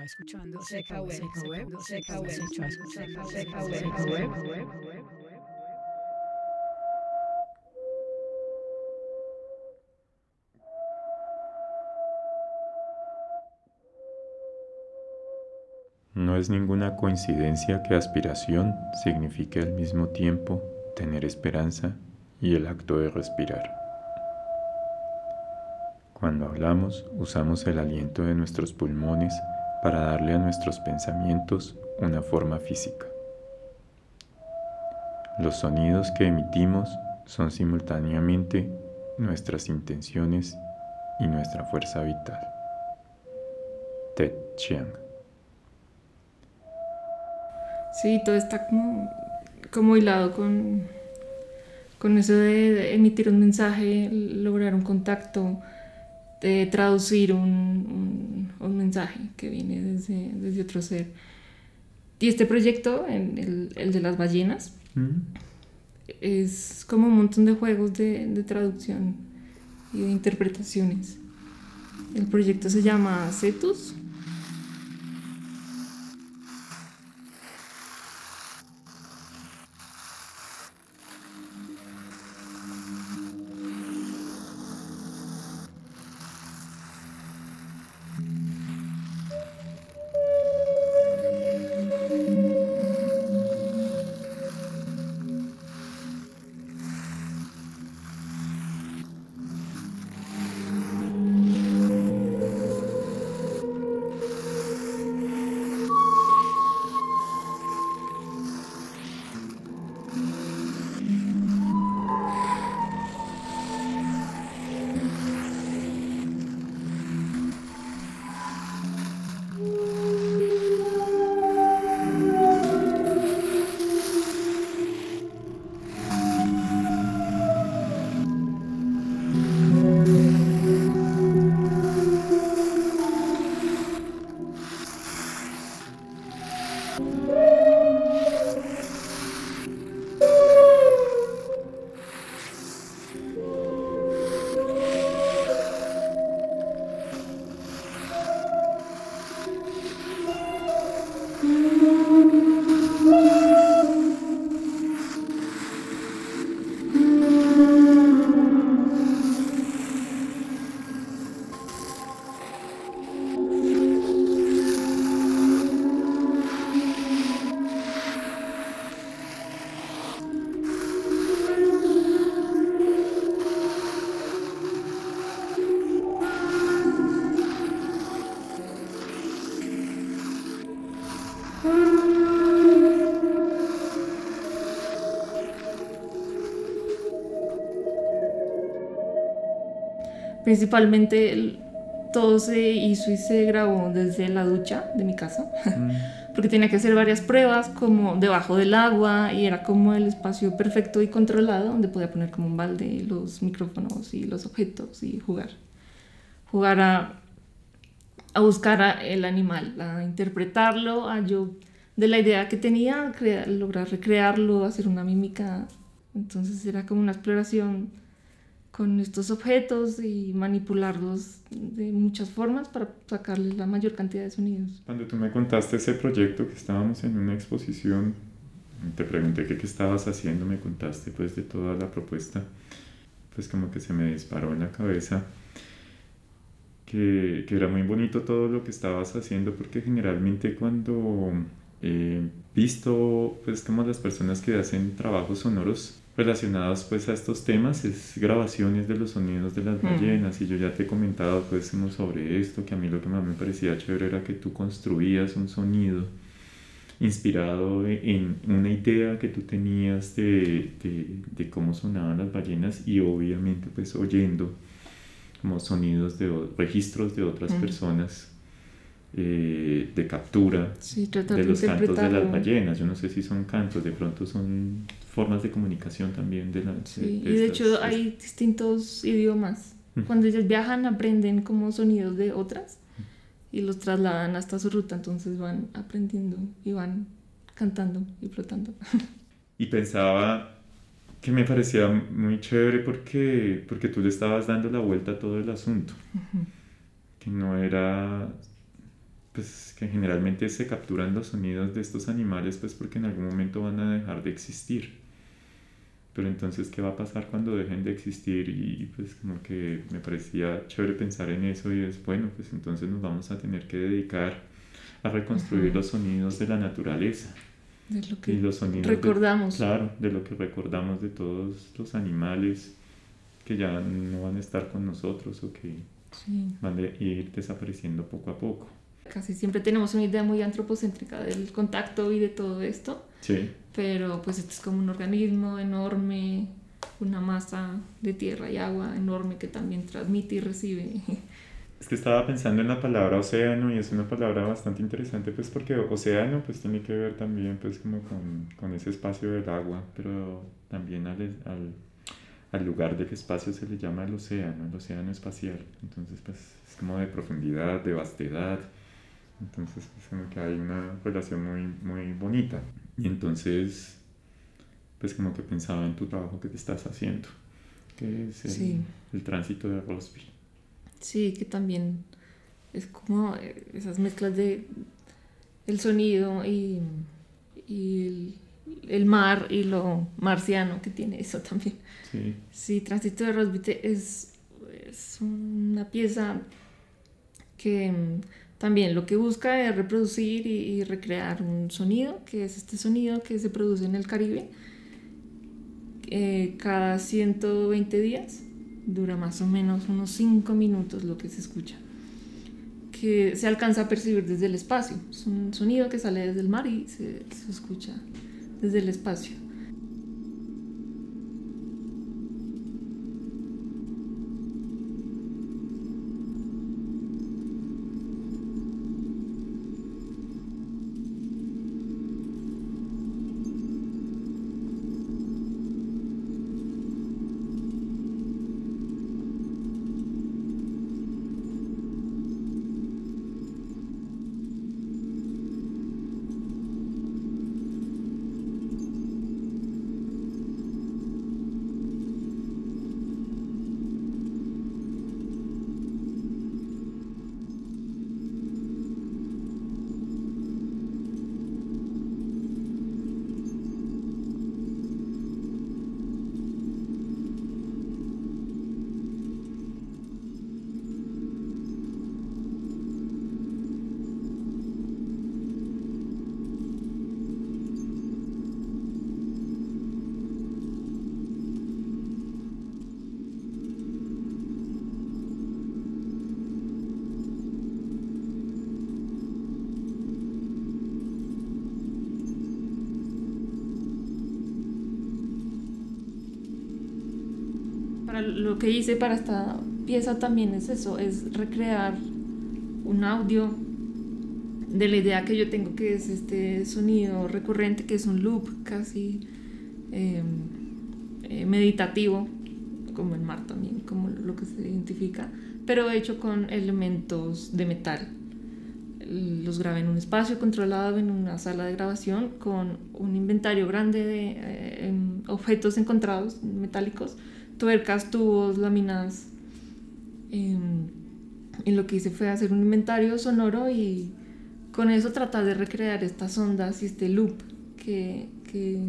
Está escuchando Seca Web, Seca Web, Seca Web, Seca Web, Seca Web. No es ninguna coincidencia que aspiración signifique al mismo tiempo tener esperanza y el acto de respirar. Cuando hablamos, usamos el aliento de nuestros pulmones para darle a nuestros pensamientos una forma física. Los sonidos que emitimos son simultáneamente nuestras intenciones y nuestra fuerza vital. Ted Chiang. Sí, todo está como, como hilado con, con eso de emitir un mensaje, lograr un contacto, de traducir un, un, mensaje que viene desde, desde, otro ser. Y este proyecto, el, el de las ballenas, es como un montón de juegos de, de, traducción y de interpretaciones. El proyecto se llama Cetus Principalmente todo se hizo y se grabó desde la ducha de mi casa, mm. porque tenía que hacer varias pruebas como debajo del agua y era como el espacio perfecto y controlado donde podía poner como un balde los micrófonos y los objetos y jugar. Jugar a, a buscar a el animal, a interpretarlo, a yo de la idea que tenía, lograr recrearlo, hacer una mímica. Entonces era como una exploración con estos objetos y manipularlos de muchas formas para sacarles la mayor cantidad de sonidos. Cuando tú me contaste ese proyecto que estábamos en una exposición, te pregunté qué, qué estabas haciendo, me contaste pues de toda la propuesta, pues como que se me disparó en la cabeza que, que era muy bonito todo lo que estabas haciendo porque generalmente cuando he visto pues como las personas que hacen trabajos sonoros relacionados pues a estos temas es grabaciones de los sonidos de las ballenas. Y yo ya te he comentado pues sobre esto que a mí lo que más me parecía chévere era que tú construías un sonido inspirado en una idea que tú tenías de, de, cómo sonaban las ballenas y obviamente pues oyendo como sonidos de registros de otras personas eh, de captura de los cantos de las ballenas. Yo no sé si son cantos, de pronto son formas de comunicación también de la... Sí, y de hecho hay distintos idiomas. Cuando ellos viajan aprenden como sonidos de otras y los trasladan hasta su ruta, entonces van aprendiendo y van cantando y flotando. Y pensaba que me parecía muy chévere porque, porque tú le estabas dando la vuelta a todo el asunto, que no era pues que generalmente se capturan los sonidos de estos animales pues porque en algún momento van a dejar de existir. Pero entonces, ¿qué va a pasar cuando dejen de existir? Y pues como que me parecía chévere pensar en eso y es, bueno, pues entonces nos vamos a tener que dedicar a reconstruir los sonidos de la naturaleza. De lo que y los sonidos de- recordamos. claro, de lo que recordamos de todos los animales que ya no van a estar con nosotros o que Sí. van a ir desapareciendo poco a poco. Casi siempre tenemos una idea muy antropocéntrica del contacto y de todo esto, Sí, pero pues esto es como un organismo enorme, una masa de tierra y agua enorme que también transmite y recibe. es que estaba pensando en la palabra océano y es una palabra bastante interesante pues porque océano pues tiene que ver también pues como con, con ese espacio del agua, pero también al, al, al lugar del espacio se le llama el océano, el océano espacial, entonces pues es como de profundidad, de vastedad, entonces pues como que hay una relación muy, muy bonita y entonces pues como que pensaba en tu trabajo que te estás haciendo, que es el, Sí. el tránsito de Rosby. Sí, que también es como esas mezclas de el sonido y, y el, el mar y lo marciano que tiene eso también. Sí, Sí, Tránsito de Rosbite es, es una pieza que también lo que busca es reproducir y, recrear un sonido, que es este sonido que se produce en el Caribe eh, cada 120 días. Dura más o menos unos 5 minutos lo que se escucha. Que se alcanza a percibir desde el espacio. Es un sonido que sale desde el mar y se, se escucha desde el espacio. Lo que hice para esta pieza también es eso, es recrear un audio de la idea que yo tengo que es este sonido recurrente, que es un loop casi eh, eh, meditativo, como el mar también, como lo que se identifica, pero hecho con elementos de metal. Los grabé en un espacio controlado, en una sala de grabación, con un inventario grande de eh, em, objetos encontrados metálicos, tuercas, tubos, láminas. em, y lo que hice fue hacer un inventario sonoro y con eso tratar de recrear estas ondas y este loop que, que,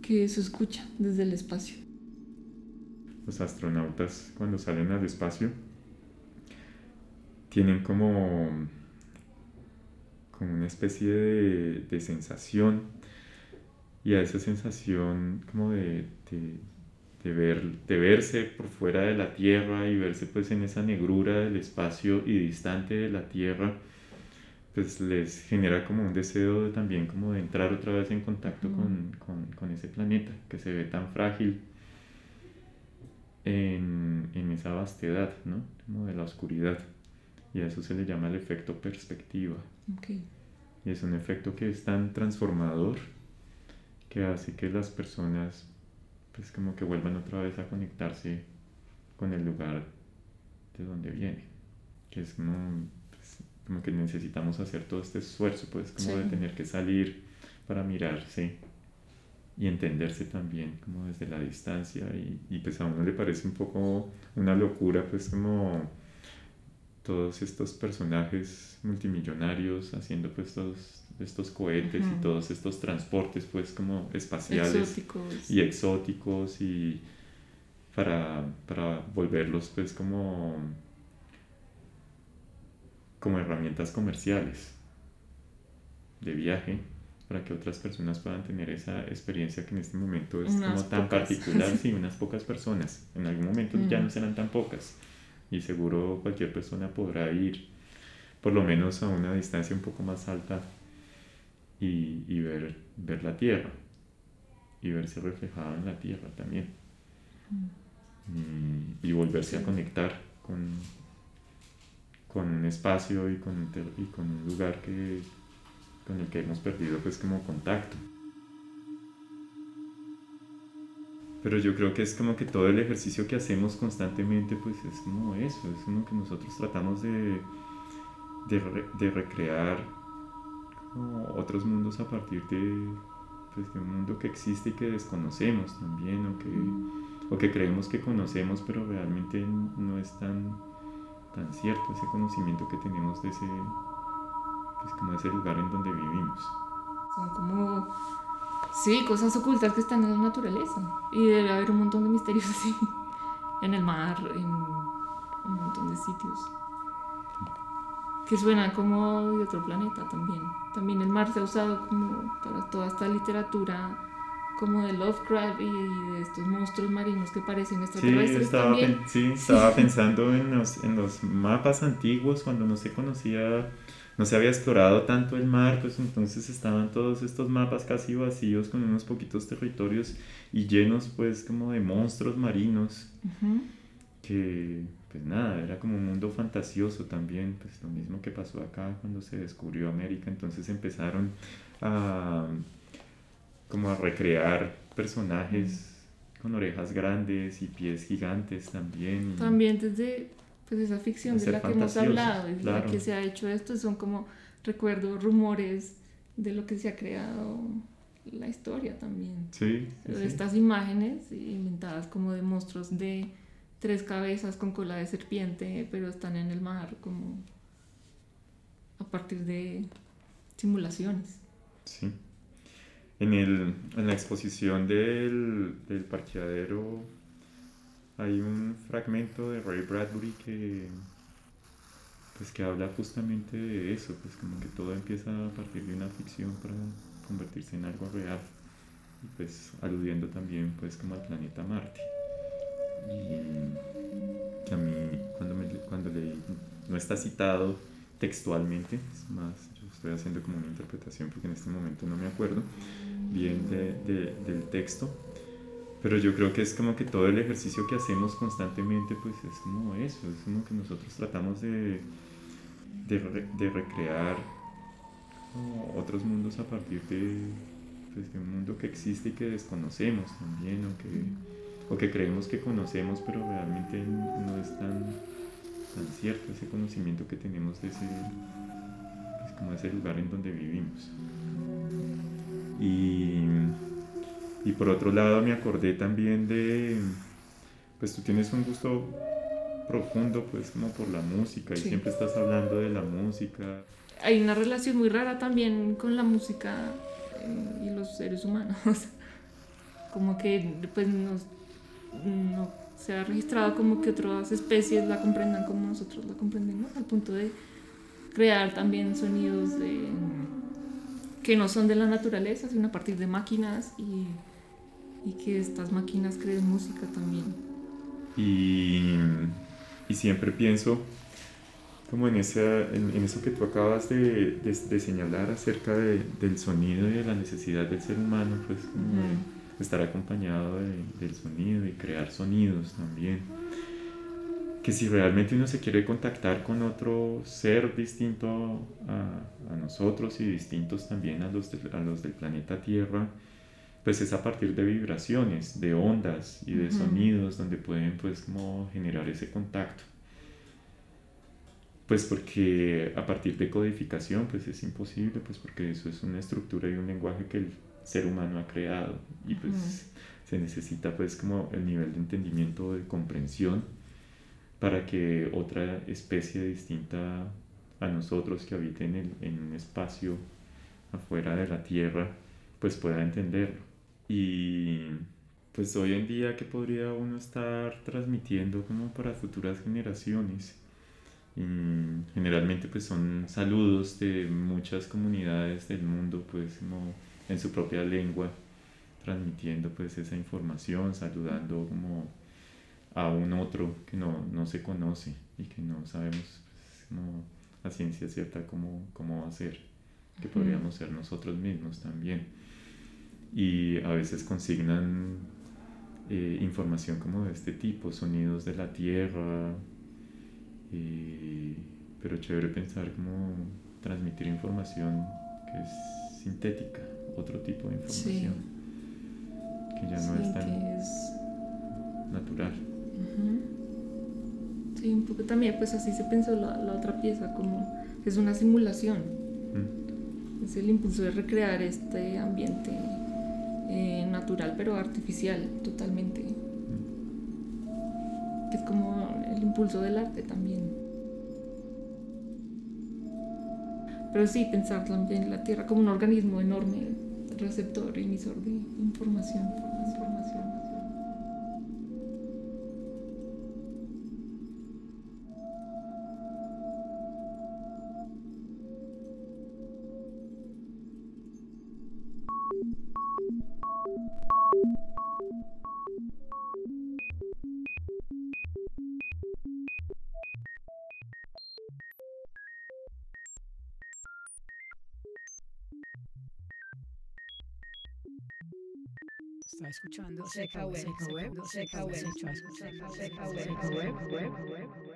que se escucha desde el espacio. los astronautas cuando salen al espacio tienen como, como una especie de, sensación y a esa sensación como de, de ver, de verse por fuera de la Tierra y verse pues en esa negrura del espacio y distante de la Tierra pues les genera como un deseo de, también como de entrar otra vez en contacto con, con, con ese planeta que se ve tan frágil en, en esa vastedad, ¿no? Como de la oscuridad. Y a eso se le llama el efecto perspectiva. Okay. Y es un efecto que es tan transformador que hace que las personas pues como que vuelvan otra vez a conectarse con el lugar de donde viene. Que es como, pues, como que necesitamos hacer todo este esfuerzo, pues como de tener que salir para mirarse y entenderse también como desde la distancia y, y pues a uno le parece un poco una locura pues como todos estos personajes multimillonarios haciendo pues todos estos cohetes y todos estos transportes pues como espaciales Exóticos. y exóticos y para, para volverlos pues como como herramientas comerciales de viaje para que otras personas puedan tener esa experiencia que en este momento es Unas como tan pocas. particular, sí, unas pocas personas. En algún momento ya no serán tan pocas y seguro cualquier persona podrá ir por lo menos a una distancia un poco más alta y, y ver, ver la Tierra y verse reflejada en la Tierra también y, y volverse a conectar con, con un espacio y con, un y con un lugar que, con el que hemos perdido pues como contacto. Pero yo creo que es como que todo el ejercicio que hacemos constantemente pues es como eso, es como que nosotros tratamos de, de, de recrear como otros mundos a partir de, pues, de un mundo que existe y que desconocemos también o que, o que creemos que conocemos pero realmente no es tan, tan cierto ese conocimiento que tenemos de ese, pues, como ese lugar en donde vivimos. Son como, sí, cosas ocultas que están en la naturaleza. Y debe haber un montón de misterios así. En el mar, en un montón de sitios. Que suenan como de otro planeta también. También el mar se ha usado como para toda esta literatura como de Lovecraft y de estos monstruos marinos que parecen Sí, extraterrestres estaba, también. sí, estaba pensando en los, en los mapas antiguos cuando no se conocía, no se había explorado tanto el mar, pues entonces estaban todos estos mapas casi vacíos con unos poquitos territorios y llenos pues como de monstruos marinos. Que pues nada, era como un mundo fantasioso también, pues lo mismo que pasó acá cuando se descubrió América, entonces empezaron a como a recrear personajes con orejas grandes y pies gigantes también. También desde pues, esa ficción De la que hemos hablado, de la claro. que se ha hecho esto, son como recuerdos, rumores de lo que se ha creado la historia también. Sí, sí, sí. Estas imágenes inventadas como de monstruos de tres cabezas con cola de serpiente, pero están en el mar, como a partir de simulaciones. Sí. En, el, en la exposición del, del parqueadero hay un fragmento de Ray Bradbury que, pues, que habla justamente de eso, pues como que todo empieza a partir de una ficción para convertirse en algo real. Y pues aludiendo también pues como al planeta Marte. Y que a mí cuando, me, cuando leí, no está citado textualmente, es más, yo estoy haciendo como una interpretación porque en este momento no me acuerdo bien de- de- del texto, pero yo creo que es como que todo el ejercicio que hacemos constantemente pues es como eso, es como que nosotros tratamos de, de, de recrear otros mundos a partir de, pues, de un mundo que existe y que desconocemos también o que, o que creemos que conocemos pero realmente no es tan, tan cierto ese conocimiento que tenemos de ese, pues, como ese lugar en donde vivimos. Y, y por otro lado me acordé también de, pues tú tienes un gusto profundo pues como por la música y siempre estás hablando de la música. Hay una relación muy rara también con la música eh, y los seres humanos. como que pues nos- no se ha registrado como que otras especies la comprendan como nosotros la comprendemos, al punto de crear también sonidos de- que no son de la naturaleza, sino a partir de máquinas y, y que estas máquinas creen música también. Y, y siempre pienso como en, esa, en, en eso que tú acabas de, de- de señalar acerca de- del sonido y de la necesidad del ser humano, pues como estar acompañado de- del sonido y crear sonidos también. Que si realmente uno se quiere contactar con otro ser distinto a, a nosotros y distintos también a los, de- a los del planeta Tierra, pues es a partir de vibraciones, de ondas y de Ujú. sonidos donde pueden pues como generar ese contacto. Pues porque a partir de codificación pues es imposible, pues porque eso es una estructura y un lenguaje que el ser humano ha creado y pues Ujú. se necesita pues como el nivel de entendimiento, de comprensión para que otra especie distinta a nosotros que habite en, en un espacio afuera de la Tierra, pues pueda entenderlo. Y pues hoy en día, ¿qué podría uno estar transmitiendo como para futuras generaciones? Generalmente pues son saludos de muchas comunidades del mundo, pues en su propia lengua, transmitiendo pues esa información, saludando como a un otro que no, no se conoce y que no sabemos pues, como a ciencia cierta cómo, cómo va a ser, que podríamos ser nosotros mismos también. Y a veces consignan eh, información como de este tipo, sonidos de la tierra, pero chévere pensar cómo transmitir información que es sintética, otro tipo de información, que ya no es tan natural. Sí, un poco también, pues así se pensó la, la otra pieza, como es una simulación. Mm. Es el impulso de recrear este ambiente eh, natural, pero artificial totalmente. Mm. Que es como el impulso del arte también. Pero sí, pensar también la Tierra como un organismo enorme, receptor, emisor de información. información. Escuchando Seca Web, Seca Web, Seca Web, Seca Web, Seca Web, Web, Web, Web.